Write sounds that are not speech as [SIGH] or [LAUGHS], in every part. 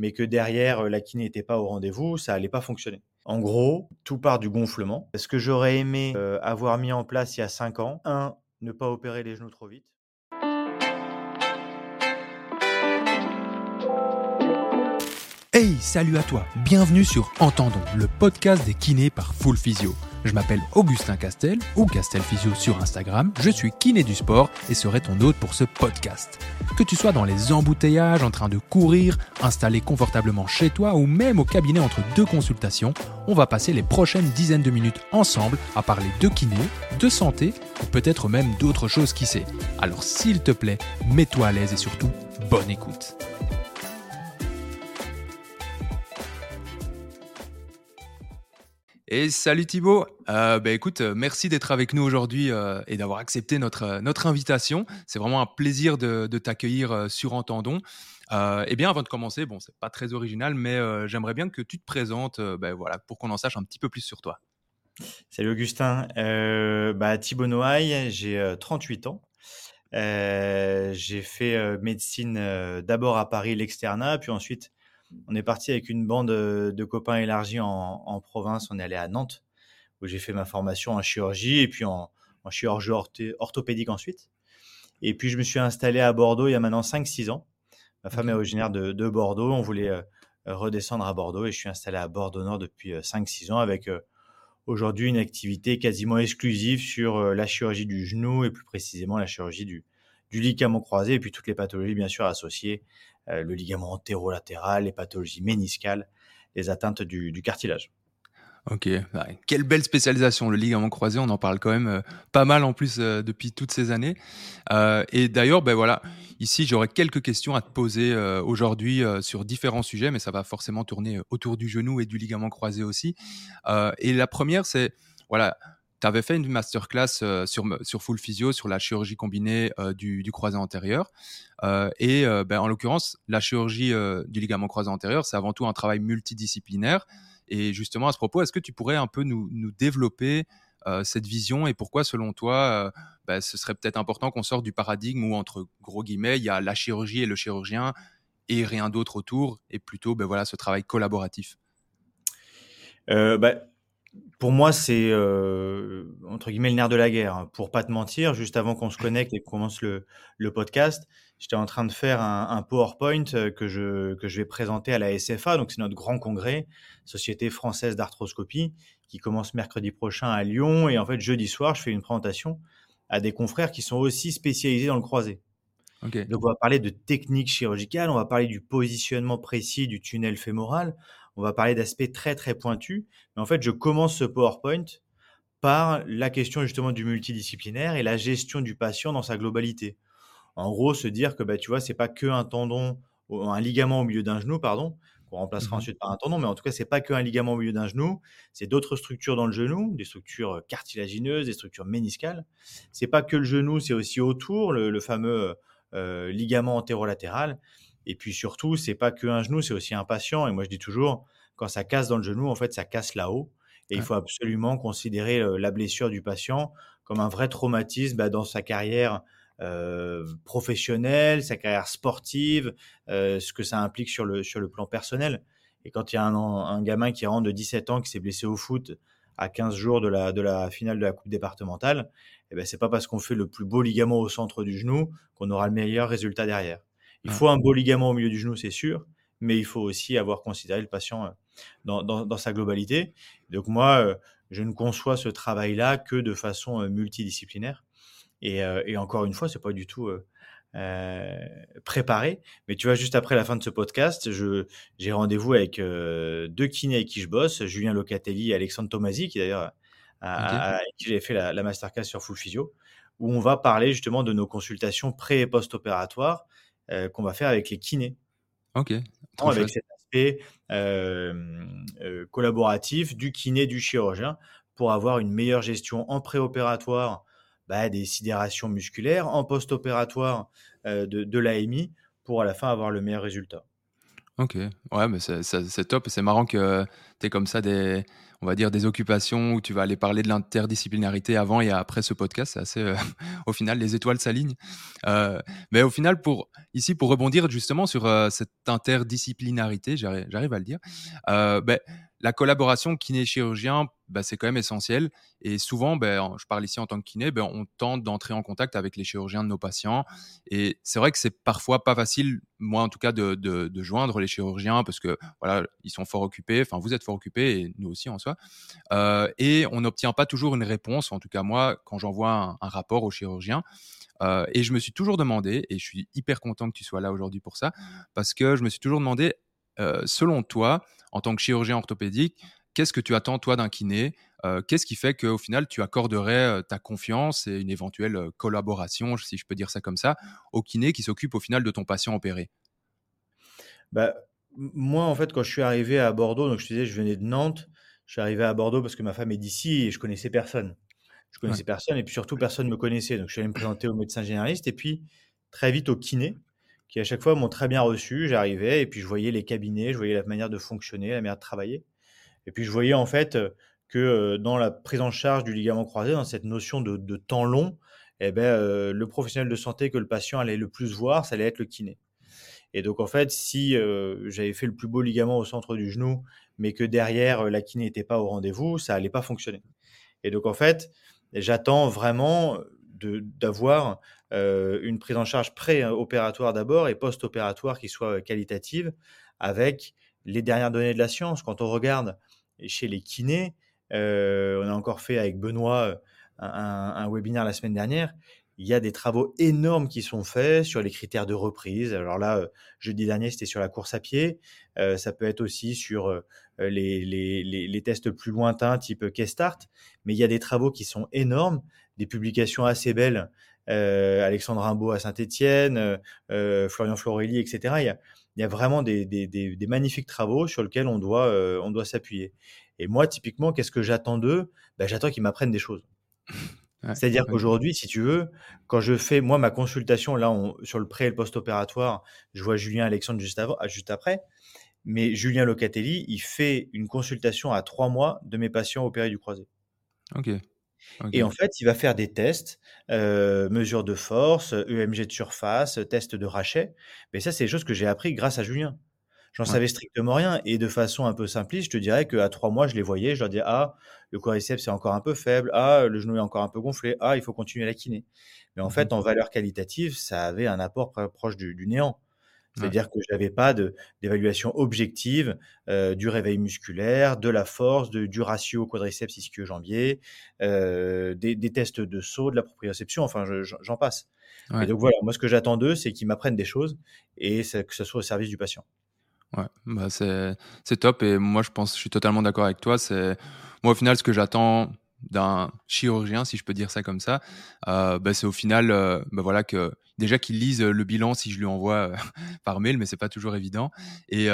mais que derrière, la kiné n'était pas au rendez-vous, ça allait pas fonctionner. En gros, tout part du gonflement. Ce que j'aurais aimé avoir mis en place il y a 5 ans, un, ne pas opérer les genoux trop vite. Hey, salut à toi, bienvenue sur Entendons, le podcast des kinés par Full Physio. Je m'appelle Augustin Castel ou Castel Physio sur Instagram, je suis kiné du sport et serai ton hôte pour ce podcast. Que tu sois dans les embouteillages, en train de courir, installé confortablement chez toi ou même au cabinet entre deux consultations, on va passer les prochaines dizaines de minutes ensemble à parler de kiné, de santé ou peut-être même d'autres choses qui sait. Alors s'il te plaît, mets-toi à l'aise et surtout, bonne écoute. Et salut Thibaut. Euh, bah, écoute, euh, merci d'être avec nous aujourd'hui euh, et d'avoir accepté notre, notre invitation. C'est vraiment un plaisir de, t'accueillir sur Entendons. eh bien, avant de commencer, bon, c'est pas très original, mais j'aimerais bien que tu te présentes, bah, voilà, pour qu'on en sache un petit peu plus sur toi. Salut Augustin. bah, Thibaut Noailles, j'ai 38 ans. j'ai fait médecine d'abord à Paris, l'externat, puis ensuite on est parti avec une bande euh, de copains élargis en, province. On est allé à Nantes, où j'ai fait ma formation en chirurgie et puis en, chirurgie orthopédique ensuite. Et puis, je me suis installé à Bordeaux il y a maintenant 5-6 ans. Ma femme est originaire de, Bordeaux. On voulait euh, redescendre à Bordeaux et je suis installé à Bordeaux-Nord depuis 5-6 euh, ans avec aujourd'hui une activité quasiment exclusive sur la chirurgie du genou et plus précisément la chirurgie du, du ligament croisé et puis toutes les pathologies bien sûr associées euh, le ligament antérolatéral, les pathologies méniscales, les atteintes du, cartilage. Ok, quelle belle spécialisation, le ligament croisé, on en parle quand même euh, pas mal en plus euh, depuis toutes ces années. et d'ailleurs, ben voilà, ici j'aurais quelques questions à te poser aujourd'hui sur différents sujets, mais ça va forcément tourner autour du genou et du ligament croisé aussi. et la première, c'est voilà, tu avais fait une masterclass euh, sur, sur Full Physio, sur la chirurgie combinée euh, du, croisé antérieur. Euh, et ben, en l'occurrence, la chirurgie du ligament croisé antérieur, c'est avant tout un travail multidisciplinaire. Et justement, à ce propos, est-ce que tu pourrais un peu nous, développer cette vision et pourquoi, selon toi, ben, ce serait peut-être important qu'on sorte du paradigme où, entre gros guillemets, il y a la chirurgie et le chirurgien et rien d'autre autour, et plutôt ben, voilà, ce travail collaboratif? Bah, pour moi, c'est euh, entre guillemets le nerf de la guerre. Hein. Pour pas te mentir, juste avant qu'on se connecte et qu'on commence le, podcast, j'étais en train de faire un, PowerPoint euh, que je, que je vais présenter à la SFA. Donc, c'est notre grand congrès, Société française d'arthroscopie, qui commence mercredi prochain à Lyon. Et en fait, jeudi soir, je fais une présentation à des confrères qui sont aussi spécialisés dans le croisé. Donc, on va parler de technique chirurgicale, on va parler du positionnement précis du tunnel fémoral, on va parler d'aspects très très pointus. Mais en fait, je commence ce PowerPoint par la question justement du multidisciplinaire et la gestion du patient dans sa globalité. En gros, se dire que bah, tu vois, c'est pas que un tendon, un ligament au milieu d'un genou, pardon, qu'on remplacera mmh ensuite par un tendon, mais en tout cas, c'est pas que un ligament au milieu d'un genou, c'est d'autres structures dans le genou, des structures cartilagineuses, des structures méniscales. C'est pas que le genou, c'est aussi autour, le, fameux euh, ligament antérolatéral. Et puis surtout, c'est pas qu'un genou, c'est aussi un patient. Et moi, je dis toujours, quand ça casse dans le genou, en fait, ça casse là-haut. Et il faut absolument considérer la blessure du patient comme un vrai traumatisme bah, dans sa carrière professionnelle, sa carrière sportive, ce que ça implique sur le, sur le plan personnel. Et quand il y a un, un gamin qui rentre de 17 ans qui s'est blessé au foot à 15 jours de la, de la finale de la Coupe départementale, eh ben, c'est pas parce qu'on fait le plus beau ligament au centre du genou qu'on aura le meilleur résultat derrière. Il faut un beau ligament au milieu du genou, c'est sûr, mais il faut aussi avoir considéré le patient euh, dans, sa globalité. Donc moi, euh, je ne conçois ce travail-là que de façon euh, multidisciplinaire. Et, encore une fois, c'est pas du tout préparé. Mais tu vois, juste après la fin de ce podcast, j'ai rendez-vous avec deux kinés avec qui je bosse, Julien Locatelli et Alexandre Tomasi, qui d'ailleurs avec qui j'ai fait la, la, masterclass sur Full Physio, où on va parler justement de nos consultations pré- et post-opératoires qu'on va faire avec les kinés. Ok. Avec cet aspect euh, euh, collaboratif du kiné, du chirurgien, pour avoir une meilleure gestion en préopératoire bah, des sidérations musculaires, en post-opératoire de, de l'AMI, pour à la fin avoir le meilleur résultat. Ok, ouais, mais c'est top. C'est marrant que tu aies comme ça des, on va dire, des occupations où tu vas aller parler de l'interdisciplinarité avant et après ce podcast. C'est assez, [LAUGHS] au final, les étoiles s'alignent. mais au final, pour ici, pour rebondir justement sur cette interdisciplinarité, j'arrive à le dire. Ben, la collaboration kiné-chirurgien, bah, c'est quand même essentiel. Et souvent, ben, je parle ici en tant que kiné, ben, on tente d'entrer en contact avec les chirurgiens de nos patients. Et c'est vrai que c'est parfois pas facile, moi en tout cas, de, joindre les chirurgiens parce que voilà, ils sont fort occupés. Enfin, vous êtes fort occupés et nous aussi en soi. Euh, et on n'obtient pas toujours une réponse. En tout cas, moi, quand j'envoie un, rapport au chirurgien, euh, et je me suis toujours demandé, et je suis hyper content que tu sois là aujourd'hui pour ça, parce que je me suis toujours demandé, euh, selon toi, en tant que chirurgien orthopédique, qu'est-ce que tu attends toi d'un kiné? Euh, Qu'est-ce qui fait qu'au final tu accorderais euh, ta confiance et une éventuelle collaboration, si je peux dire ça comme ça, au kiné qui s'occupe au final de ton patient opéré? Bah, Moi, en fait, quand je suis arrivé à Bordeaux, donc je te disais, je venais de Nantes, je suis arrivé à Bordeaux parce que ma femme est d'ici et je connaissais personne. Je connaissais personne et puis surtout personne ne me connaissait. Donc je suis allé me présenter au médecin généraliste et puis très vite au kiné qui à chaque fois m'ont très bien reçu. J'arrivais et puis je voyais les cabinets, je voyais la manière de fonctionner, la manière de travailler. Et puis je voyais en fait que dans la prise en charge du ligament croisé, dans cette notion de, temps long, eh ben, le professionnel de santé que le patient allait le plus voir, ça allait être le kiné. Et donc en fait, si j'avais fait le plus beau ligament au centre du genou, mais que derrière la kiné n'était pas au rendez-vous, ça allait pas fonctionner. Et donc en fait, j'attends vraiment d'avoir une prise en charge pré-opératoire d'abord et post-opératoire qui soit qualitative avec les dernières données de la science. Quand on regarde chez les kinés, on a encore fait avec Benoît un, webinaire la semaine dernière. Il y a des travaux énormes qui sont faits sur les critères de reprise. Alors là, jeudi dernier, c'était sur la course à pied. ça peut être aussi sur les, les, tests plus lointains, type K-Start. Mais il y a des travaux qui sont énormes, des publications assez belles euh, Alexandre Rimbaud à Saint-Étienne, euh, euh, Florian Florelli, etc. Il y a, vraiment des, magnifiques travaux sur lesquels on doit, on doit s'appuyer. Et moi, typiquement, qu'est-ce que j'attends d'eux? Ben, J'attends qu'ils m'apprennent des choses. [LAUGHS] C'est-à-dire qu'aujourd'hui, si tu veux, quand je fais, moi, ma consultation, là, sur le pré et le post-opératoire, je vois Julien Alexandre juste, avant, juste après. Mais Julien Locatelli, il fait une consultation à trois mois de mes patients opérés du croisé. Ok. Et en fait, il va faire des tests, euh, mesure de force, EMG de surface, test de rachet. Mais ça, c'est des choses que j'ai appris grâce à Julien. J'en savais strictement rien. Et de façon un peu simpliste, je te dirais qu'à trois mois, je les voyais. Je leur disais, ah, le quadriceps est encore un peu faible. Ah, le genou est encore un peu gonflé. Ah, il faut continuer la kiné. Mais en mmh fait, en valeur qualitative, ça avait un apport proche du néant. C'est-à-dire que je n'avais pas d'évaluation objective euh, du réveil musculaire, de la force, de, du ratio quadriceps ischio-jambier, euh, des, tests de saut, de la proprioception, enfin j'en passe. Et donc voilà, moi ce que j'attends d'eux, c'est qu'ils m'apprennent des choses et que ce soit au service du patient. Ouais, bah c'est top et moi je pense, je suis totalement d'accord avec toi. C'est moi au final ce que j'attends d'un chirurgien, si je peux dire ça comme ça, euh, bah, c'est au final, euh, bah, voilà que déjà qu'il lise le bilan si je lui envoie euh, [LAUGHS] par mail, mais c'est pas toujours évident, et,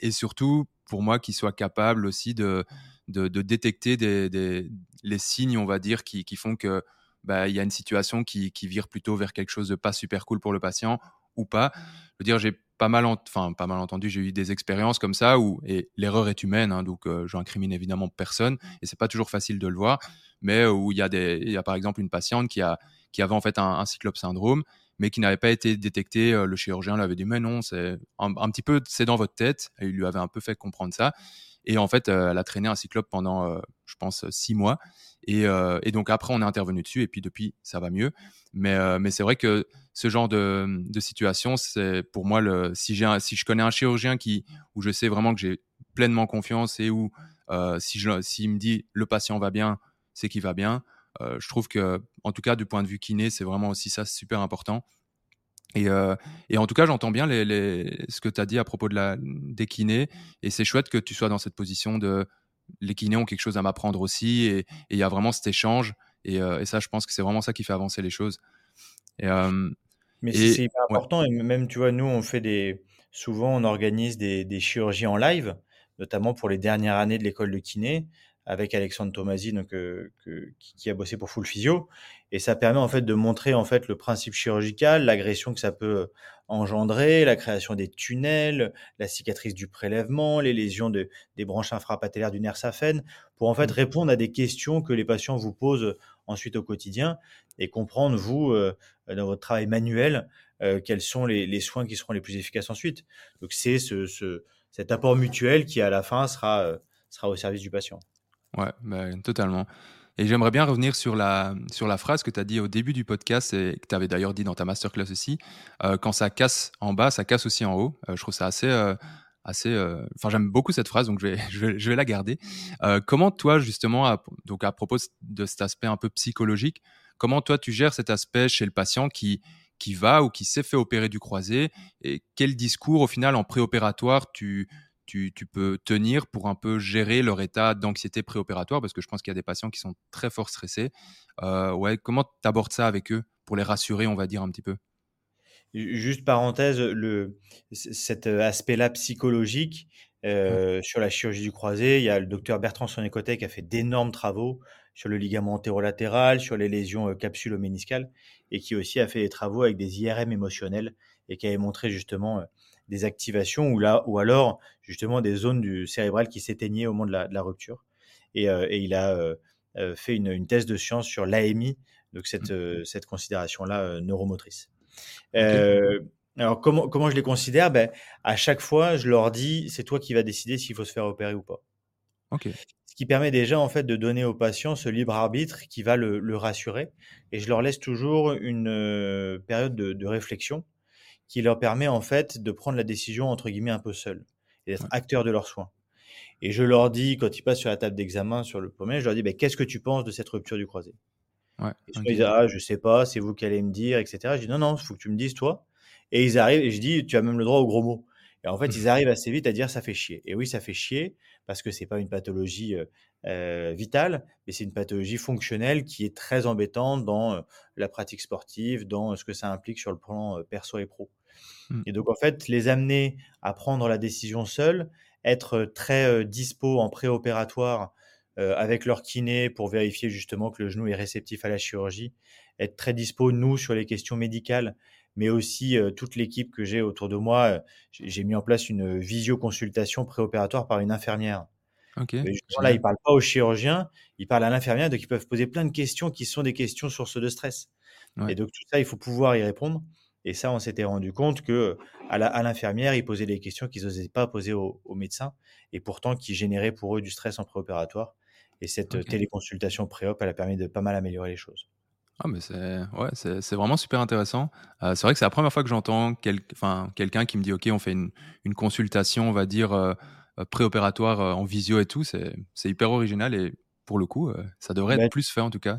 et surtout pour moi qu'il soit capable aussi de, de, détecter des, les signes, on va dire, qui, qui font que bah, il y a une situation qui, qui vire plutôt vers quelque chose de pas super cool pour le patient ou pas. Je veux dire, j'ai pas mal, enfin pas mal entendu, j'ai eu des expériences comme ça où et l'erreur est humaine, hein, donc euh, je n'incrimine évidemment personne et c'est pas toujours facile de le voir, mais où il y a des, il y a par exemple une patiente qui a qui avait en fait un, cyclope syndrome, mais qui n'avait pas été détecté. Euh, le chirurgien lui avait dit mais non, c'est un, petit peu c'est dans votre tête. Et il lui avait un peu fait comprendre ça. Et en fait, euh, elle a traîné un cyclope pendant, je pense, six mois. Euh, et, donc après, on est intervenu dessus et puis depuis, ça va mieux. Mais, euh, c'est vrai que ce genre de, situation, c'est pour moi, si, je connais un chirurgien où je sais vraiment que j'ai pleinement confiance et où euh, s'il me dit le patient va bien, c'est qu'il va bien. je trouve que, en tout cas, du point de vue kiné, c'est vraiment aussi ça super important. Et, en tout cas, j'entends bien ce que tu as dit à propos de la, des kinés. Et c'est chouette que tu sois dans cette position de les kinés ont quelque chose à m'apprendre aussi et il y a vraiment cet échange euh, et, ça je pense que c'est vraiment ça qui fait avancer les choses. Euh, mais c'est hyper important et même tu vois nous on fait des souvent on organise des, chirurgies en live notamment pour les dernières années de l'école de kiné avec Alexandre Tomasi, donc, qui, a bossé pour Full Physio. Et ça permet en fait de montrer en fait le principe chirurgical, l'agression que ça peut engendrer, la création des tunnels, la cicatrice du prélèvement, les lésions de, des branches infrapatellaires du nerf saphène, pour en fait mmh. répondre à des questions que les patients vous posent ensuite au quotidien et comprendre, vous, dans votre travail manuel, quels sont les, soins qui seront les plus efficaces ensuite. Donc c'est ce, cet apport mutuel qui, à la fin, sera, sera au service du patient. Ouais, bah, totalement. Et j'aimerais bien revenir sur la, sur la phrase que tu as dit au début du podcast et que tu avais d'ailleurs dit dans ta masterclass aussi. Euh, quand ça casse en bas, ça casse aussi en haut. Euh, je trouve ça assez. Euh, assez enfin, j'aime beaucoup cette phrase, donc je vais, [LAUGHS] je vais, la garder. comment toi, justement, à, donc à propos de cet aspect un peu psychologique, comment toi tu gères cet aspect chez le patient qui, qui va ou qui s'est fait opérer du croisé et quel discours au final en préopératoire tu, tu, peux tenir pour un peu gérer leur état d'anxiété préopératoire Parce que je pense qu'il y a des patients qui sont très fort stressés. Euh, ouais, comment tu abordes ça avec eux pour les rassurer, on va dire un petit peu? Juste parenthèse, le, cet aspect-là psychologique euh, sur la chirurgie du croisé, il y a le docteur Bertrand Sonécotet qui a fait d'énormes travaux sur le ligament antérolatéral, sur les lésions euh, capsulo-méniscales, et qui aussi a fait des travaux avec des IRM émotionnels et qui avait montré justement des activations ou, là, ou alors justement des zones du cérébral qui s'éteignaient au moment de la, rupture. Et, euh, et, il a euh, euh, fait une, une, thèse de science sur l'AMI, donc cette, mmh. cette considération-là neuromotrice. alors comment, comment je les considère? Ben, À chaque fois, je leur dis, c'est toi qui vas décider s'il faut se faire opérer ou pas. Ok. Ce qui permet déjà en fait de donner au patient ce libre arbitre qui va le, le rassurer. Et je leur laisse toujours une période de, de réflexion qui leur permet en fait de prendre la décision entre guillemets un peu seul et d'être acteur de leurs soins. Et je leur dis, quand ils passent sur la table d'examen sur le premier, je leur dis, bah, qu'est-ce que tu penses de cette rupture du croisé? Ouais, Ils disent, ah, je sais pas, c'est vous qui allez me dire, etc. Je dis, non, non, il faut que tu me dises toi. Et ils arrivent, et je dis, tu as même le droit au gros mot. Et en fait, ils arrivent assez vite à dire, ça fait chier. Et oui, ça fait chier, parce que c'est pas une pathologie euh, euh, vitale, mais c'est une pathologie fonctionnelle qui est très embêtante dans euh, la pratique sportive, dans ce que ça implique sur le plan perso et pro. Mmh. Et donc, en fait, les amener à prendre la décision seuls, être très dispo en préopératoire avec leur kiné pour vérifier justement que le genou est réceptif à la chirurgie, être très dispo, nous, sur les questions médicales, mais aussi toute l'équipe que j'ai autour de moi. j'ai mis en place une visioconsultation préopératoire par une infirmière. Okay, là, ils ne parlent pas aux chirurgiens, ils parlent à l'infirmière, donc ils peuvent poser plein de questions qui sont des questions sources de stress. Et donc tout ça, il faut pouvoir y répondre. Et ça, on s'était rendu compte que à l'infirmière, ils posaient des questions qu'ils n'osaient pas poser aux, médecins et pourtant qui généraient pour eux du stress en préopératoire. Et cette téléconsultation pré-op, elle a permis de pas mal améliorer les choses. Ah, mais c'est ouais, c'est vraiment super intéressant. Euh, c'est vrai que c'est la première fois que j'entends quel, quelqu'un qui me dit OK, on fait une, une consultation, on va dire euh, euh, préopératoire en visio et tout. C'est hyper original et pour le coup, euh, ça devrait être bah plus fait en tout cas.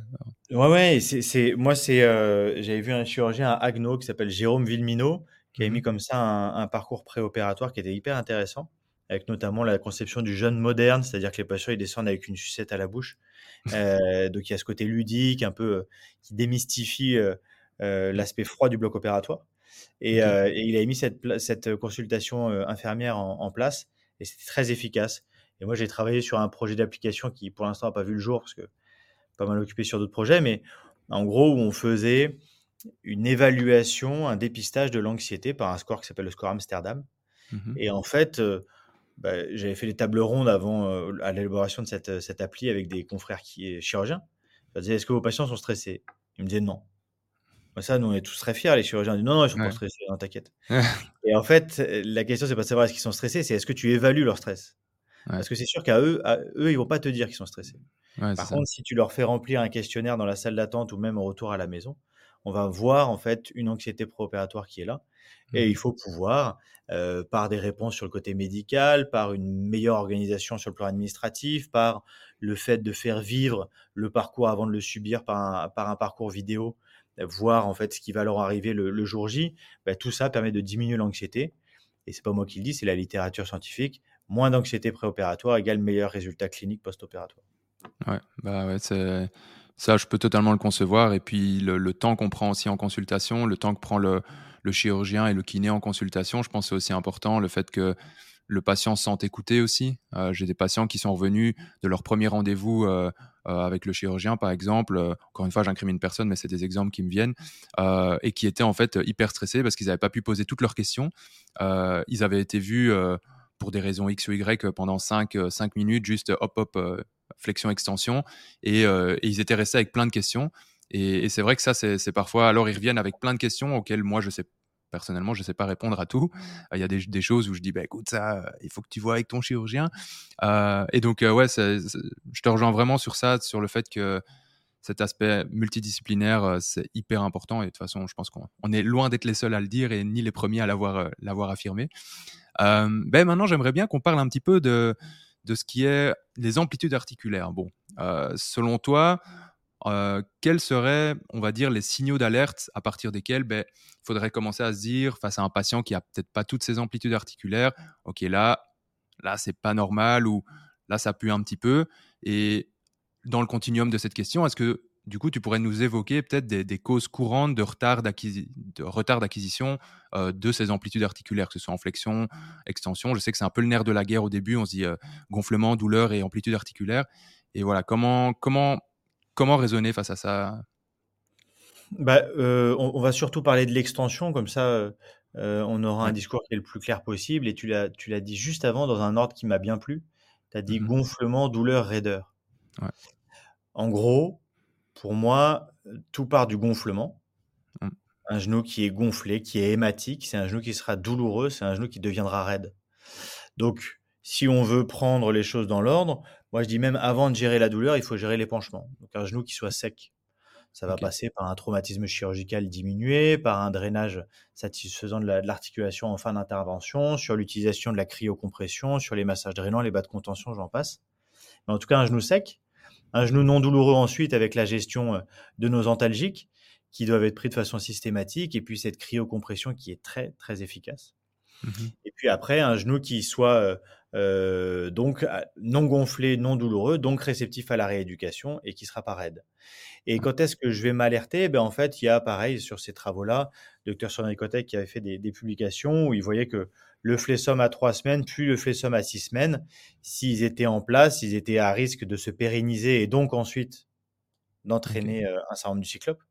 Ouais, ouais, c'est, moi, c'est, euh, j'avais vu un chirurgien à Agno qui s'appelle Jérôme Villemino, qui a mmh mis comme ça un, parcours préopératoire qui était hyper intéressant, avec notamment la conception du jeune moderne, c'est-à-dire que les patients ils descendent avec une sucette à la bouche. [LAUGHS] Euh, donc il y a ce côté ludique, un peu qui démystifie l'aspect froid du bloc opératoire. Et, il a mis cette, cette consultation infirmière en, en place, et c'était très efficace. Et moi, j'ai travaillé sur un projet d'application qui, pour l'instant, n'a pas vu le jour parce que pas mal occupé sur d'autres projets, mais en gros, où on faisait une évaluation, un dépistage de l'anxiété par un score qui s'appelle le score Amsterdam. Mmh Et en fait, euh, bah, j'avais fait des tables rondes avant euh, à l'élaboration de cette, cette, appli avec des confrères qui chirurgiens. Je disais, est-ce que vos patients sont stressés? Ils me disaient non. ça, nous, on est tous très fiers, les chirurgiens. Disent non, non, ils sont pas stressés, non, t'inquiète. [LAUGHS] et en fait, la question, c'est pas de savoir est-ce qu'ils sont stressés, c'est est-ce que tu évalues leur stress? Parce que c'est sûr qu'à eux, à eux, ils vont pas te dire qu'ils sont stressés. Par contre, si tu leur fais remplir un questionnaire dans la salle d'attente ou même au retour à la maison, on va voir en fait une anxiété préopératoire qui est là. Et mmh. il faut pouvoir, euh, par des réponses sur le côté médical, par une meilleure organisation sur le plan administratif, par le fait de faire vivre le parcours avant de le subir par un, par un parcours vidéo, voir en fait ce qui va leur arriver le, jour J, bah, tout ça permet de diminuer l'anxiété. Et c'est pas moi qui le dis, c'est la littérature scientifique moins d'anxiété préopératoire égale meilleur résultat clinique post-opératoire. Ouais, bah ouais, c'est ça, je peux totalement le concevoir. Et puis le, temps qu'on prend aussi en consultation, le temps que prend le, le, chirurgien et le kiné en consultation, je pense que c'est aussi important. Le fait que le patient sent écouté aussi. J'ai des patients qui sont revenus de leur premier rendez-vous avec le chirurgien, par exemple. encore une fois, j'incrimine personne, mais c'est des exemples qui me viennent et qui étaient en fait hyper stressés parce qu'ils n'avaient pas pu poser toutes leurs questions. ils avaient été vus pour des raisons X ou Y pendant 5, 5 minutes, juste hop, hop, flexion, extension, et, ils étaient restés avec plein de questions. Et, c'est vrai que ça, c'est parfois. Alors, ils reviennent avec plein de questions auxquelles moi, je sais personnellement, je ne sais pas répondre à tout. Il y a des, choses où je dis, bah, écoute, ça, il faut que tu vois avec ton chirurgien. et donc, ouais, je te rejoins vraiment sur ça, sur le fait que cet aspect multidisciplinaire, c'est hyper important. Et de toute façon, je pense qu'on est loin d'être les seuls à le dire et ni les premiers à l'avoir affirmé. ben maintenant, j'aimerais bien qu'on parle un petit peu de, de ce qui est les amplitudes articulaires. Bon, selon toi, euh, quels seraient, on va dire, les signaux d'alerte à partir desquels ben, il faudrait commencer à se dire, face à un patient qui a peut-être pas toutes ses amplitudes articulaires, ok, là, là, c'est pas normal ou là, ça pue un petit peu. Et dans le continuum de cette question, est-ce que du coup, tu pourrais nous évoquer peut-être des, causes courantes de retard d'acquisition euh, de ces amplitudes articulaires, que ce soit en flexion, extension? Je sais que c'est un peu le nerf de la guerre au début. On se dit euh, gonflement, douleur et amplitude articulaire. Et voilà, comment, comment Comment raisonner face à ça? Bah, euh, on, va surtout parler de l'extension, comme ça euh, euh, on aura un discours qui est le plus clair possible. Et tu l'as, tu l'as dit juste avant dans un ordre qui m'a bien plu. Tu as dit mmh gonflement, douleur, raideur. En gros, pour moi, tout part du gonflement. Mmh. Un genou qui est gonflé, qui est hématique, c'est un genou qui sera douloureux, c'est un genou qui deviendra raide. Donc, si on veut prendre les choses dans l'ordre, moi, je dis même avant de gérer la douleur, il faut gérer l'épanchement. Donc, un genou qui soit sec. Ça va passer par un traumatisme chirurgical diminué, par un drainage satisfaisant de l'articulation en fin d'intervention, sur l'utilisation de la cryocompression, sur les massages drainants, les bas de contention, j'en passe. Mais en tout cas, un genou sec, un genou non douloureux ensuite avec la gestion euh, de nos antalgiques qui doivent être pris de façon systématique et puis cette cryocompression qui est très très efficace. Mmh et puis après, un genou qui soit euh, euh, donc non gonflé, non douloureux, donc réceptif à la rééducation et qui sera pas raide. Et quand est-ce que je vais m'alerter? Ben En fait, il y a pareil sur ces travaux-là, docteur Sornicotek qui avait fait des, publications où il voyait que le flessum à trois semaines, puis le flessum à six semaines, s'ils étaient en place, ils étaient à risque de se pérenniser et donc ensuite d'entraîner euh, un syndrome du cyclope.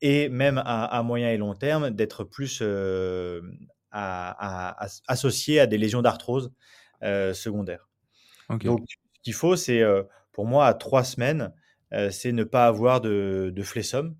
Et même à, moyen et long terme, d'être plus euh, associé à des lésions d'arthrose euh, secondaires. Donc, ce qu'il faut, c'est euh, pour moi, à trois semaines, euh, c'est ne pas avoir de, de flessum,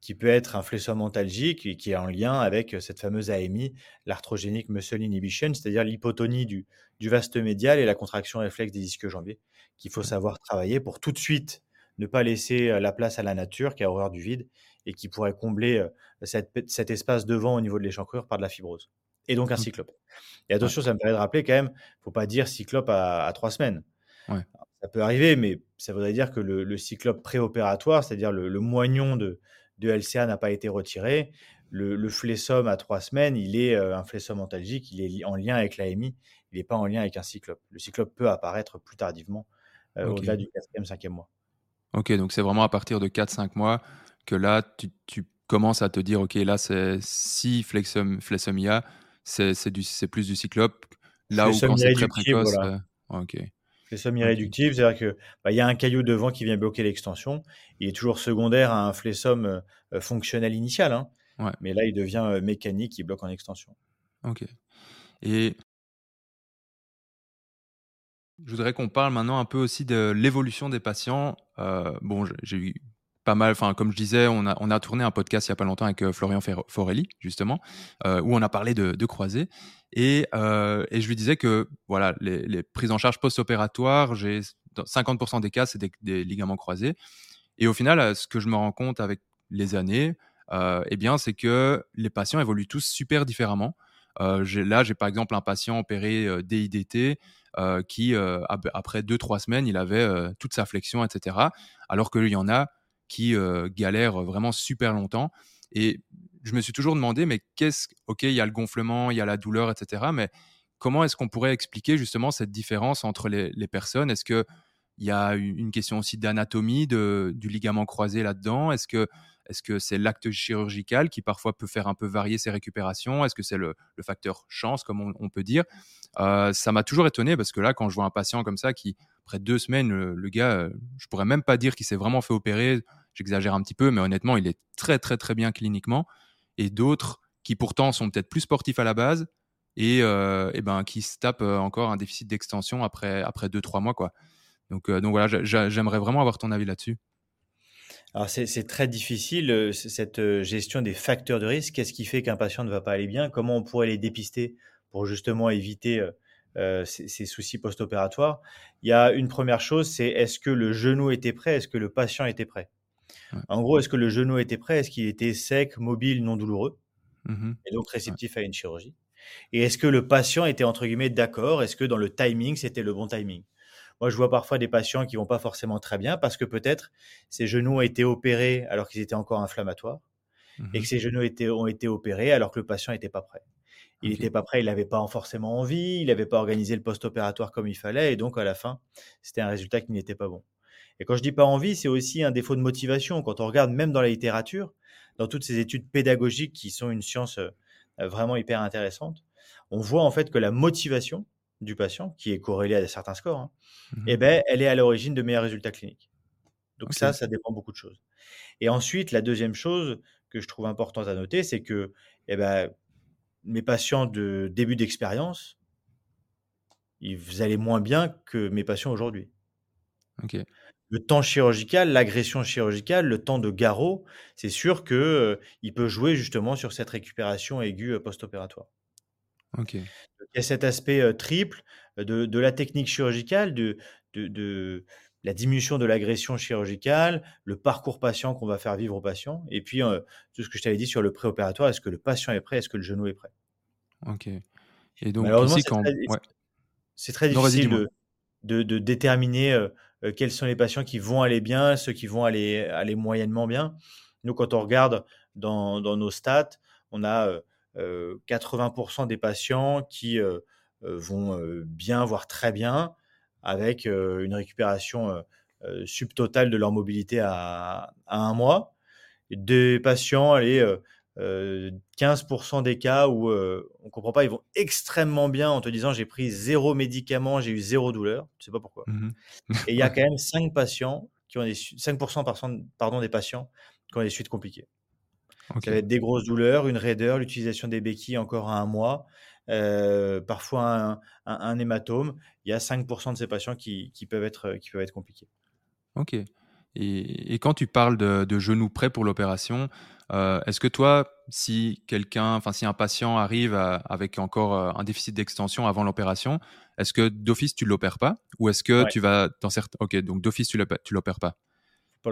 qui peut être un flessum antalgique et qui est en lien avec cette fameuse AMI, l'arthrogénique muscle inhibition, c'est-à-dire l'hypotonie du, du vaste médial et la contraction réflexe des disques jambiers, qu'il faut savoir travailler pour tout de suite ne pas laisser la place à la nature qui a horreur du vide et qui pourrait combler cet espace devant au niveau de l'échancrure par de la fibrose et donc un mmh. cyclope. Et attention, ça me permet de rappeler quand même, il ne faut pas dire cyclope à, trois semaines. Ça peut arriver, mais ça voudrait dire que le, cyclope préopératoire, c'est-à-dire le, moignon de, de LCA n'a pas été retiré. Le, le flessum à trois semaines, il est euh, un flessum antalgique, il est en lien avec l'AMI, il n'est pas en lien avec un cyclope. Le cyclope peut apparaître plus tardivement, euh, au-delà du quatrième, cinquième mois. Ok, donc c'est vraiment à partir de 4-5 mois que là, tu, tu, commences à te dire, ok, là, c'est si flexum, flessumia, c'est plus du cyclope. Là où quand c'est très précoce. Voilà. Euh, ok. C'est semi-réductible, c'est-à-dire qu'il bah, y a un caillou devant qui vient bloquer l'extension. Il est toujours secondaire à un flessum euh, euh, fonctionnel initial. Hein. Ouais. Mais là, il devient mécanique, il bloque en extension. Ok. Et je voudrais qu'on parle maintenant un peu aussi de l'évolution des patients. bon, j'ai eu mal, enfin comme je disais, on a, on a tourné un podcast il y a pas longtemps avec euh, Florian Forelli justement, euh, où on a parlé de, croisés et, euh, et, je lui disais que voilà les, les prises en charge post-opératoires, j'ai dans 50% des cas c'est des, ligaments croisés et au final ce que je me rends compte avec les années, eh bien c'est que les patients évoluent tous super différemment. là j'ai par exemple un patient opéré DIDT qui après 2-3 semaines il avait toute sa flexion etc. Alors qu'il y en a qui euh, galèrent vraiment super longtemps. Et je me suis toujours demandé, mais qu'est-ce Ok, il y a le gonflement, il y a la douleur, etc. Mais comment est-ce qu'on pourrait expliquer justement cette différence entre les, personnes? Est-ce que il y a une question aussi d'anatomie du ligament croisé là-dedans? Est-ce que Est-ce que c'est l'acte chirurgical qui parfois peut faire un peu varier ses récupérations? Est-ce que c'est le, facteur chance, comme on, peut dire? Euh, Ça m'a toujours étonné parce que là, quand je vois un patient comme ça qui, après deux semaines, le, gars, euh, je pourrais même pas dire qu'il s'est vraiment fait opérer. J'exagère un petit peu, mais honnêtement, il est très très très bien cliniquement. Et d'autres qui pourtant sont peut-être plus sportifs à la base et, euh, ben qui se tapent encore un déficit d'extension après après deux trois mois quoi. Donc donc voilà, j'aimerais vraiment avoir ton avis là-dessus. Alors c'est très difficile, cette gestion des facteurs de risque. Qu'est-ce qui fait qu'un patient ne va pas aller bien? Comment on pourrait les dépister pour justement éviter ces, soucis post-opératoires? Il y a une première chose, c'est est-ce que le genou était prêt? Est-ce que le patient était prêt? En gros, est-ce que le genou était prêt? Est-ce qu'il était sec, mobile, non douloureux? Mmh Et donc réceptif à une chirurgie. Et est-ce que le patient était entre guillemets d'accord? Est-ce que dans le timing, c'était le bon timing? Moi, je vois parfois des patients qui vont pas forcément très bien parce que peut-être ces genoux ont été opérés alors qu'ils étaient encore inflammatoires et que mmh ces genoux ont été opérés alors que le patient n'était pas prêt. Il n'était pas prêt, il n'avait pas forcément envie, il n'avait pas organisé le post-opératoire comme il fallait et donc à la fin, c'était un résultat qui n'était pas bon. Et quand je dis pas envie, c'est aussi un défaut de motivation. Quand on regarde même dans la littérature, dans toutes ces études pédagogiques qui sont une science euh, vraiment hyper intéressante, on voit en fait que la motivation, du patient, qui est corrélée à certains scores, hein, mmh eh ben, elle est à l'origine de meilleurs résultats cliniques. Donc ça, ça dépend beaucoup de choses. Et ensuite, la deuxième chose que je trouve importante à noter, c'est que eh ben, mes patients de début d'expérience, ils allaient moins bien que mes patients aujourd'hui. Le temps chirurgical, l'agression chirurgicale, le temps de garrot, c'est sûr qu'il euh, peut jouer justement sur cette récupération aiguë euh, post-opératoire. Ok. Il y a cet aspect triple de, la technique chirurgicale, de, de, la diminution de l'agression chirurgicale, le parcours patient qu'on va faire vivre au patient, et puis tout ce que je t'avais dit sur le préopératoire, est-ce que le patient est prêt, est-ce que le genou est prêt? Ok. Et donc, c'est très, difficile de, déterminer quels sont les patients qui vont aller bien, ceux qui vont aller, moyennement bien. Nous, quand on regarde dans, dans nos stats, on a 80% des patients qui vont bien, voire très bien, avec une récupération subtotale de leur mobilité à, un mois. Des patients, allez, 15% des cas où on ne comprend pas, ils vont extrêmement bien en te disant j'ai pris zéro médicament, j'ai eu zéro douleur. Je ne sais pas pourquoi. Mmh [LAUGHS] Et il y a quand même 5 patients qui ont des 5% pardon, des patients qui ont des suites compliquées. Ça va être des grosses douleurs, une raideur, l'utilisation des béquilles encore à un mois, euh, parfois un, hématome. Il y a 5% de ces patients qui, peuvent être, qui peuvent être compliqués. Ok. Et, quand tu parles de, de genoux prêts pour l'opération, euh, est-ce que toi, si quelqu'un, enfin si un patient arrive avec encore euh, un déficit d'extension avant l'opération, est-ce que d'office tu l'opères pas ou est-ce que tu vas dans certains, ok, donc d'office tu l'opères pas? Pas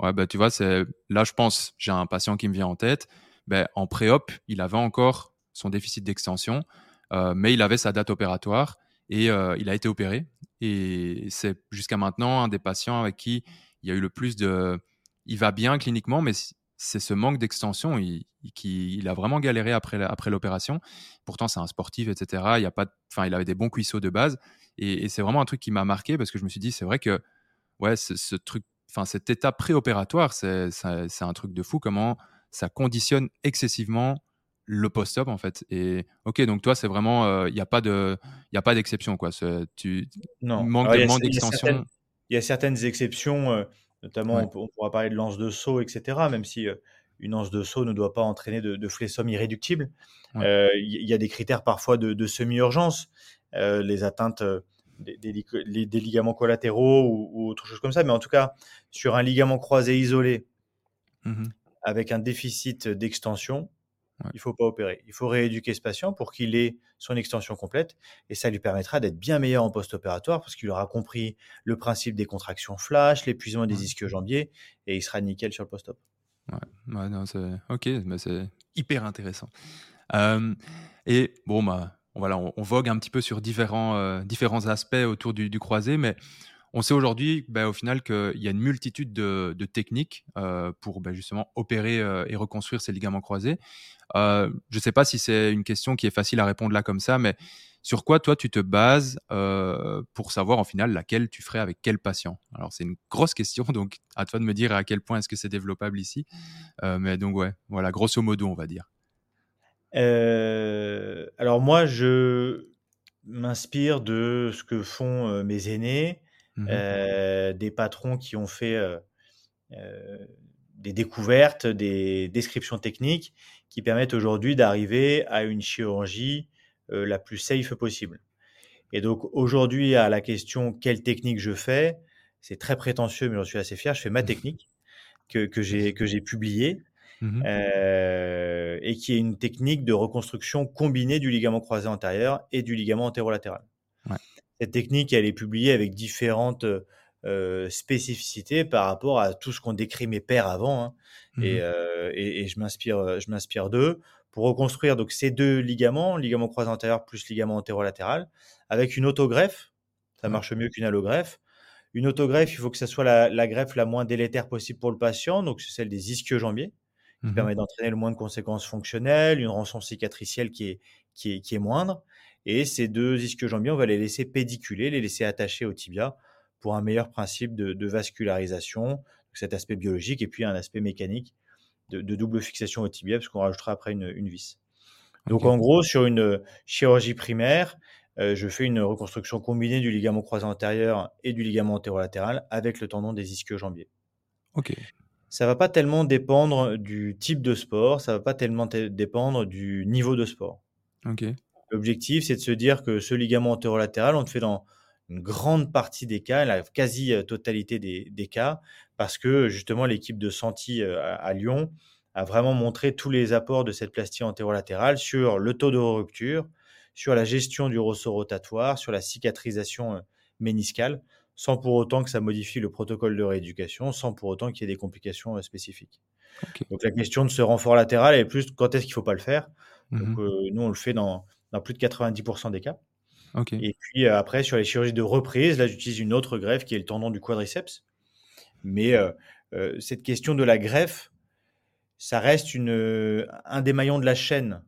Ouais, bah, tu vois, c'est là, je pense, j'ai un patient qui me vient en tête. Ben, en pré-op, il avait encore son déficit d'extension, euh, mais il avait sa date opératoire et euh, il a été opéré. Et c'est jusqu'à maintenant un des patients avec qui il y a eu le plus de. Il va bien cliniquement, mais c'est ce manque d'extension. Il, qui, il a vraiment galéré après, après l'opération. Pourtant, c'est un sportif, etc. Il, y a pas enfin, il avait des bons cuisseaux de base. Et, c'est vraiment un truc qui m'a marqué parce que je me suis dit, c'est vrai que ouais, ce truc enfin, cette étape préopératoire, c'est un truc de fou comment ça conditionne excessivement le post-op en fait. Et ok, donc toi, c'est vraiment, il n'y a pas de, il a pas d'exception quoi. Tu non. manque de d'extension. Il y a certaines exceptions, notamment on, pourra parler de lance de saut, etc. Même si une lance de saut ne doit pas entraîner de, de flessum irréductible. Il y, a des critères parfois de, de semi-urgence, les atteintes des, ligaments collatéraux ou, autre chose comme ça. Mais en tout cas, sur un ligament croisé isolé, mmh avec un déficit d'extension, il ne faut pas opérer. Il faut rééduquer ce patient pour qu'il ait son extension complète et ça lui permettra d'être bien meilleur en post-opératoire parce qu'il aura compris le principe des contractions flash, l'épuisement des ischio-jambiers et il sera nickel sur le post-op. Ouais, non, c'est ok, mais c'est hyper intéressant. et bon, bah, voilà, on, vogue un petit peu sur différents, euh, différents aspects autour du, croisé, mais on sait aujourd'hui, bah, au final, qu'il y a une multitude de, techniques euh, pour bah, justement opérer euh, et reconstruire ces ligaments croisés. Euh, je ne sais pas si c'est une question qui est facile à répondre là comme ça, mais sur quoi toi tu te bases pour savoir en final laquelle tu ferais avec quel patient? Alors c'est une grosse question, [LAUGHS] donc à toi de me dire à quel point est-ce que c'est développable ici. mais donc ouais, voilà, grosso modo, on va dire. alors moi, je m'inspire de ce que font mes aînés Mmh euh, des patrons qui ont fait euh, euh, des découvertes, des descriptions techniques qui permettent aujourd'hui d'arriver à une chirurgie la plus safe possible. Et donc aujourd'hui, à la question quelle technique je fais, c'est très prétentieux, mais j'en suis assez fier. Je fais ma technique que, que j'ai que j'ai publiée mmh et qui est une technique de reconstruction combinée du ligament croisé antérieur et du ligament antérolatéral. Cette technique, elle est publiée avec différentes euh, spécificités par rapport à tout ce qu'ont décrit mes pères avant. Hein. Mmh euh, et, et, je m'inspire, je m'inspire d'eux pour reconstruire donc ces deux ligaments, ligament croisé antérieur plus ligament antérolatéral, avec une autogreffe. Ça marche mieux qu'une allogreffe. Une autogreffe, il faut que ce soit la, greffe la moins délétère possible pour le patient, donc c'est celle des ischio-jambiers, qui mmh permet d'entraîner le moins de conséquences fonctionnelles, une rançon cicatricielle qui est, qui est, qui est moindre. Et ces deux ischio-jambiers, on va les laisser pédiculer, les laisser attachés au tibia pour un meilleur principe de, vascularisation, cet aspect biologique, et puis un aspect mécanique de, double fixation au tibia, parce qu'on rajoutera après une, vis. Donc en gros, sur une chirurgie primaire, euh, je fais une reconstruction combinée du ligament croisé antérieur et du ligament antérolatéral avec le tendon des ischio-jambiers. Ok. Ça va pas tellement dépendre du type de sport, ça va pas tellement dépendre du niveau de sport. Ok. L'objectif, c'est de se dire que ce ligament antérolatéral, on le fait dans une grande partie des cas, la quasi-totalité des, cas, parce que justement l'équipe de Santi euh, à, Lyon a vraiment montré tous les apports de cette plastie antérolatérale sur le taux de rupture, sur la gestion du ressort rotatoire, sur la cicatrisation euh, méniscale, sans pour autant que ça modifie le protocole de rééducation, sans pour autant qu'il y ait des complications euh, spécifiques. Donc la question de ce renfort latéral est plus quand est-ce qu'il ne faut pas le faire? Mmh nous, on le fait dans, dans plus de 90% des cas. Et puis euh, après, sur les chirurgies de reprise, là, j'utilise une autre greffe qui est le tendon du quadriceps. Mais euh, euh, cette question de la greffe, ça reste une, un des maillons de la chaîne.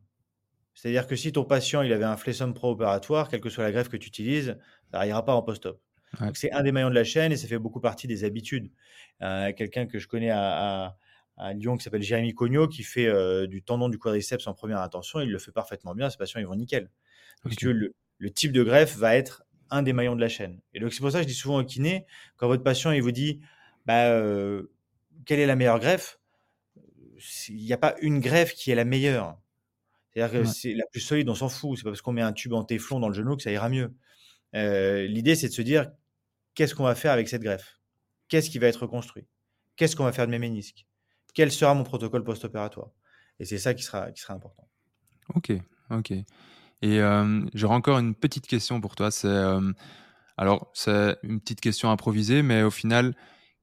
C'est-à-dire que si ton patient il avait un flessum pro-opératoire, quelle que soit la greffe que tu utilises, ça n'arrivera pas en post-op. C'est un des maillons de la chaîne et ça fait beaucoup partie des habitudes. Quelqu'un que je connais à, à Lyon qui s'appelle Jérémy Cognot qui fait euh, du tendon du quadriceps en première intention. Il le fait parfaitement bien. Ses patients, ils vont nickel. le, type de greffe va être un des maillons de la chaîne. Et donc, c'est pour ça que je dis souvent au kiné, quand votre patient il vous dit bah, euh, quelle est la meilleure greffe? Il n'y a pas une greffe qui est la meilleure. C'est-à-dire que c'est la plus solide, on s'en fout. C'est pas parce qu'on met un tube en téflon dans le genou que ça ira mieux. Euh, l'idée, c'est de se dire qu'est-ce qu'on va faire avec cette greffe? Qu'est-ce qui va être construit? Qu'est-ce qu'on va faire de mes ménisques? Quel sera mon protocole post-opératoire Et c'est ça qui sera, qui sera important. Ok, ok. Et euh, j'aurais encore une petite question pour toi. C'est euh, alors c'est une petite question improvisée, mais au final,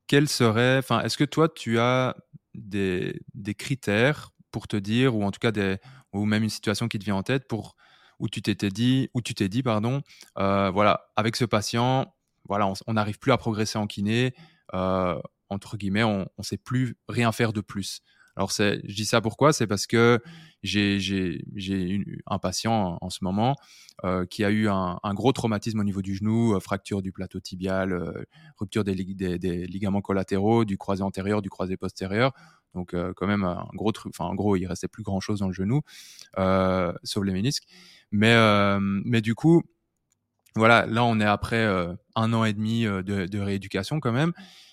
quel serait, est-ce que toi tu as des, des, critères pour te dire, ou en tout cas des, ou même une situation qui te vient en tête pour où tu t'étais dit, où tu t'es dit, pardon, euh, voilà, avec ce patient, voilà, on n'arrive plus à progresser en kiné entre guillemets, on ne sait plus rien faire de plus. Alors, je dis ça pourquoi? C'est parce que j'ai un patient en ce moment euh, qui a eu un, gros traumatisme au niveau du genou, euh, fracture du plateau tibial, euh, rupture des, des, ligaments collatéraux, du croisé antérieur, du croisé postérieur. Donc, quand même, un gros truc. Enfin, en gros, il restait plus grand chose dans le genou, sauf les ménisques. Mais, mais du coup, voilà, là, on est après un an et demi de, de rééducation quand même.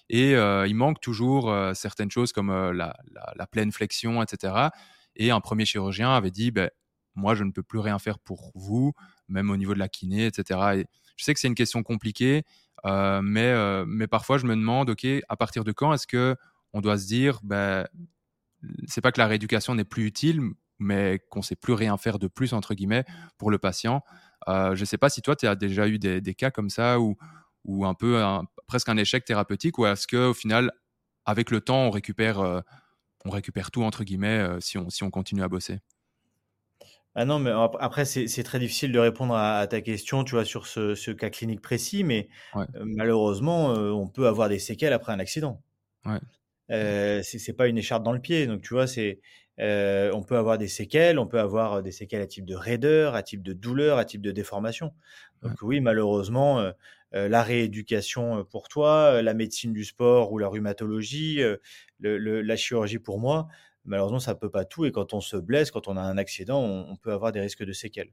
Et euh, il manque toujours euh, certaines choses comme euh, la, pleine flexion, etc. Et un premier chirurgien avait dit, ben, moi, je ne peux plus rien faire pour vous, même au niveau de la kiné, etc. Et je sais que c'est une question compliquée, mais, mais parfois, je me demande, OK, à partir de quand est-ce que on doit se dire, ben, c'est pas que la rééducation n'est plus utile, mais qu'on sait plus rien faire de plus, entre guillemets, pour le patient. je ne sais pas si toi, tu as déjà eu des, cas comme ça ou un peu presque un échec thérapeutique ou est-ce qu'au final, avec le temps, on récupère, euh, on récupère tout, entre guillemets, euh, si, on, si on continue à bosser? Ah non, mais après, c'est très difficile de répondre à, ta question, tu vois, sur ce, cas clinique précis, mais euh, malheureusement, on peut avoir des séquelles après un accident. Ouais. C'est pas une écharpe dans le pied, donc tu vois, c'est euh, on peut avoir des séquelles, on peut avoir des séquelles à type de raideur, à type de douleur, à type de déformation. Donc oui, malheureusement, la rééducation pour toi, la médecine du sport ou la rhumatologie, la chirurgie pour moi, malheureusement, ça ne peut pas tout. Et quand on se blesse, quand on a un accident, on, peut avoir des risques de séquelles.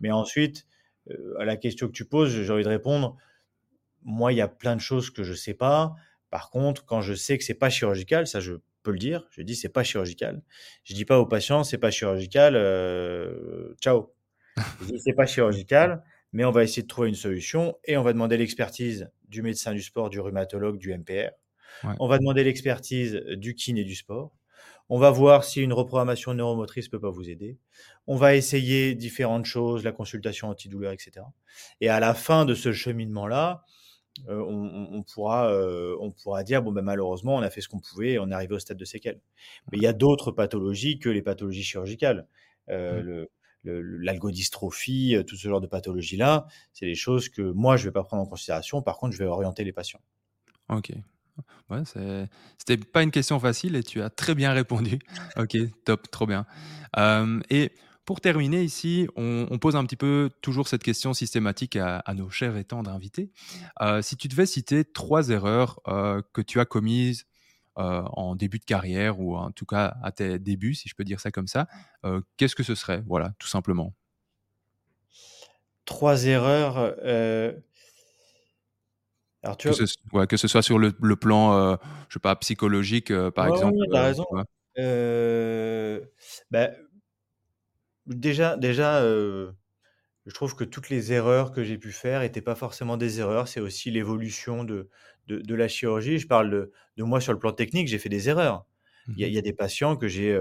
Mais ensuite, euh, à la question que tu poses, j'ai envie de répondre. Moi, il y a plein de choses que je ne sais pas. Par contre, quand je sais que c'est pas chirurgical, ça je peux le dire. Je dis c'est pas chirurgical. Je dis pas aux patients c'est pas chirurgical. Euh, ciao. Je dis c'est pas chirurgical, mais on va essayer de trouver une solution et on va demander l'expertise du médecin du sport, du rhumatologue, du MPR. On va demander l'expertise du kiné du sport. On va voir si une reprogrammation neuromotrice peut pas vous aider. On va essayer différentes choses, la consultation antidouleur, etc. Et à la fin de ce cheminement-là, euh, on, pourra, euh, on pourra dire bon ben malheureusement on a fait ce qu'on pouvait et on est arrivé au stade de séquelles. Mais il y a d'autres pathologies que les pathologies chirurgicales. Euh, mmh. l'algodystrophie, tout ce genre de pathologies-là, c'est des choses que moi, je ne vais pas prendre en considération. Par contre, je vais orienter les patients. Ok, Ouais, c'était pas une question facile et tu as très bien répondu. [LAUGHS] Ok, top, trop bien. et pour terminer ici, on, pose un petit peu toujours cette question systématique à, nos chers et tendres invités. Euh, si tu devais citer trois erreurs euh, que tu as commises euh, en début de carrière ou en tout cas à tes débuts, si je peux dire ça comme ça, qu'est-ce que ce serait? Voilà, tout simplement. Trois erreurs que, ce, que ce soit sur le, plan, je sais pas, psychologique, par exemple. Oui, tu as raison. Bah, déjà, déjà je trouve que toutes les erreurs que j'ai pu faire n'étaient pas forcément des erreurs, c'est aussi l'évolution de, de, la chirurgie. Je parle de, de, moi sur le plan technique, j'ai fait des erreurs. Il y, a, mmh y, a des patients que j'ai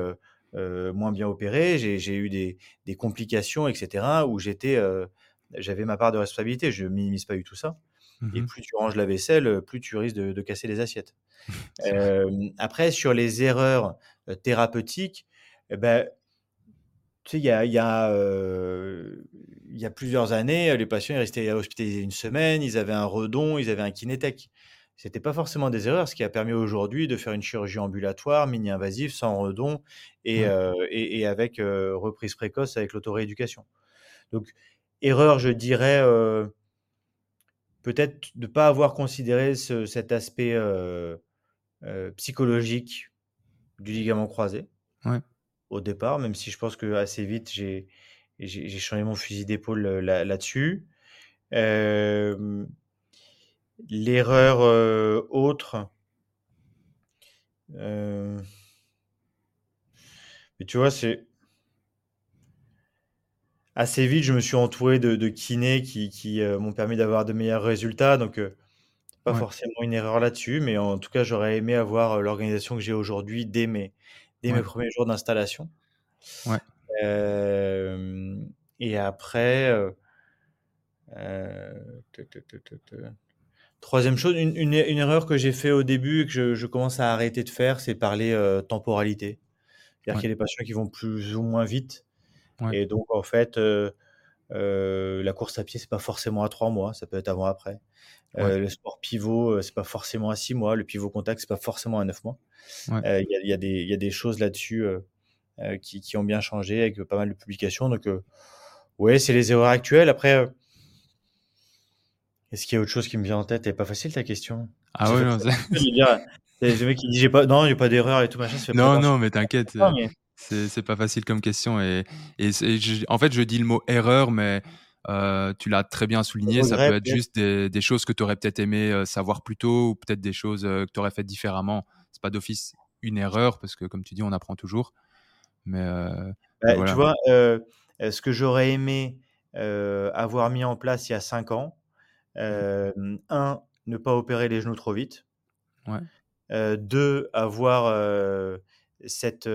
moins bien opérés, j'ai eu des, des, complications, etc., où j'étais, j'avais ma part de responsabilité. Je ne minimise pas tout ça. Et mmh plus tu ranges la vaisselle, plus tu risques de, casser les assiettes. [LAUGHS] après, sur les erreurs thérapeutiques, eh ben, tu sais, il y a, y, a, y a, plusieurs années, les patients ils restaient hospitalisés une semaine, ils avaient un redon, ils avaient un kinétech. Ce n'était pas forcément des erreurs, ce qui a permis aujourd'hui de faire une chirurgie ambulatoire, mini-invasive, sans redon et, et, et avec reprise précoce avec l'autorééducation. Donc, erreur, je dirais, peut-être de ne pas avoir considéré cet aspect psychologique du ligament croisé au départ, même si je pense que assez vite j'ai j'ai changé mon fusil d'épaule là-dessus. L'erreur autre, mais tu vois, c'est assez vite, je me suis entouré de, de kinés qui, euh, m'ont permis d'avoir de meilleurs résultats. Donc, euh, pas forcément une erreur là-dessus, mais en tout cas, j'aurais aimé avoir euh, l'organisation que j'ai aujourd'hui dès mes, dès mes premiers jours d'installation. Ouais. et après, troisième chose, une, une, erreur que j'ai fait au début et que je, je, commence à arrêter de faire, c'est parler temporalité. C'est-à-dire qu'il y a des patients qui vont plus ou moins vite. Et donc, en fait, la course à pied, c'est pas forcément à trois mois, ça peut être avant après. le sport pivot, c'est pas forcément à six mois. Le pivot contact, c'est pas forcément à neuf mois. Il y, y, y, a des choses là-dessus qui, qui, ont bien changé avec pas mal de publications. Donc, ouais, c'est les erreurs actuelles. Après, est-ce qu'il y a autre chose qui me vient en tête? C'est pas facile ta question. Ah ouais, non, c'est. Le mec qui dit j'ai pas, non, j'ai pas d'erreur et tout machin. non, non, mais t'inquiète. C'est pas facile comme question. Et, et, en fait, je dis le mot erreur, mais euh, tu l'as très bien souligné. Ça peut être juste des, des choses que tu aurais peut-être aimé euh, savoir plus tôt ou peut-être des choses euh, que tu aurais faites différemment. C'est pas d'office une erreur parce que, comme tu dis, on apprend toujours. Mais, bah, tu vois, ce que j'aurais aimé avoir mis en place il y a cinq ans, mmh un, ne pas opérer les genoux trop vite. Ouais. deux, avoir cette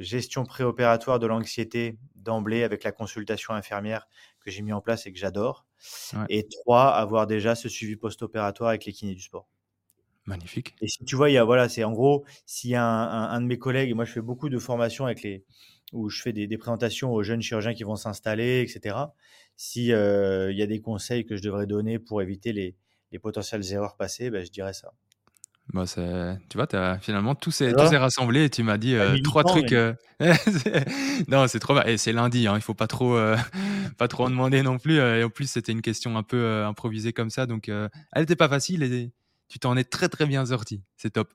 gestion préopératoire de l'anxiété d'emblée avec la consultation infirmière que j'ai mis en place et que j'adore. Et trois, avoir déjà ce suivi post-opératoire avec les kinés du sport. Magnifique. Et si tu vois, il y a, voilà, c'est en gros, s'il y a un, de mes collègues, et moi je fais beaucoup de formations avec les, où je fais des, présentations aux jeunes chirurgiens qui vont s'installer, etc. S'il y a des conseils que je devrais donner pour éviter les, potentielles erreurs passées, ben, je dirais ça. Bah, tu vois, as, finalement, tout s'est rassemblé et tu m'as dit trois trucs. [LAUGHS] non, c'est trop bien. Et c'est lundi, hein, il faut pas trop, [LAUGHS] pas trop en demander non plus. et en plus, c'était une question un peu improvisée comme ça. Donc, elle n'était pas facile. Et tu t'en es très très bien sorti. C'est top.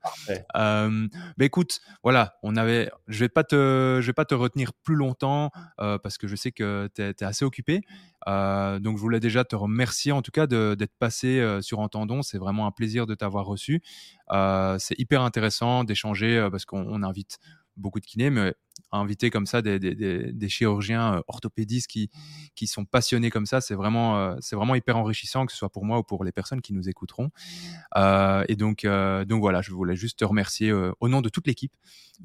Euh, bah, écoute, voilà, on avait, je vais pas te, je vais pas te retenir plus longtemps euh, parce que je sais que tu es, assez occupé. Euh, donc je voulais déjà te remercier en tout cas d'être passé sur Entendons. C'est vraiment un plaisir de t'avoir reçu. C'est hyper intéressant d'échanger parce qu'on invite beaucoup de kinés, mais inviter comme ça des, des, des, chirurgiens euh, orthopédistes qui, qui sont passionnés comme ça, c'est vraiment, euh, c'est vraiment hyper enrichissant, que ce soit pour moi ou pour les personnes qui nous écouteront. Euh, et donc, donc voilà, je voulais juste te remercier au nom de toute l'équipe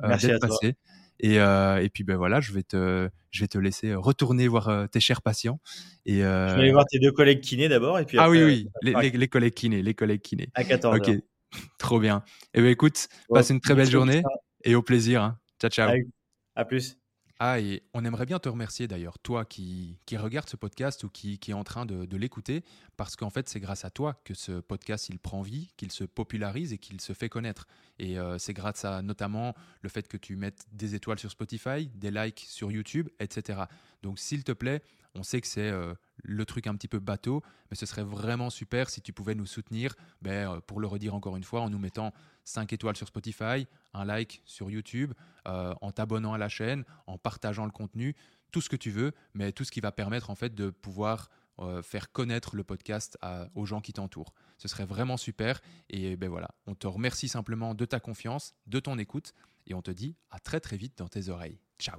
d'être passé. Et, et, puis ben voilà, je vais te, je vais te laisser retourner voir tes chers patients. Et, Je vais aller voir tes deux collègues kinés d'abord. Et puis ah oui, oui, les, les, collègues kinés, les collègues kinés. À 14 Ok, trop bien. Et eh ben écoute, passe une très belle journée et au plaisir. Hein. Ciao, ciao. À plus. Ah, et on aimerait bien te remercier d'ailleurs, toi qui, qui regarde ce podcast ou qui, qui est en train de, de l'écouter, parce qu'en fait, c'est grâce à toi que ce podcast, il prend vie, qu'il se popularise et qu'il se fait connaître. Et euh, c'est grâce à notamment le fait que tu mettes des étoiles sur Spotify, des likes sur YouTube, etc. Donc, s'il te plaît, on sait que c'est euh, le truc un petit peu bateau, mais ce serait vraiment super si tu pouvais nous soutenir, ben, euh, pour le redire encore une fois, en nous mettant 5 étoiles sur Spotify, un like sur YouTube, euh, en t'abonnant à la chaîne, en partageant le contenu, tout ce que tu veux, mais tout ce qui va permettre en fait de pouvoir faire connaître le podcast aux gens qui t'entourent. Ce serait vraiment super. Et ben voilà, on te remercie simplement de ta confiance, de ton écoute, et on te dit à très très vite dans tes oreilles. Ciao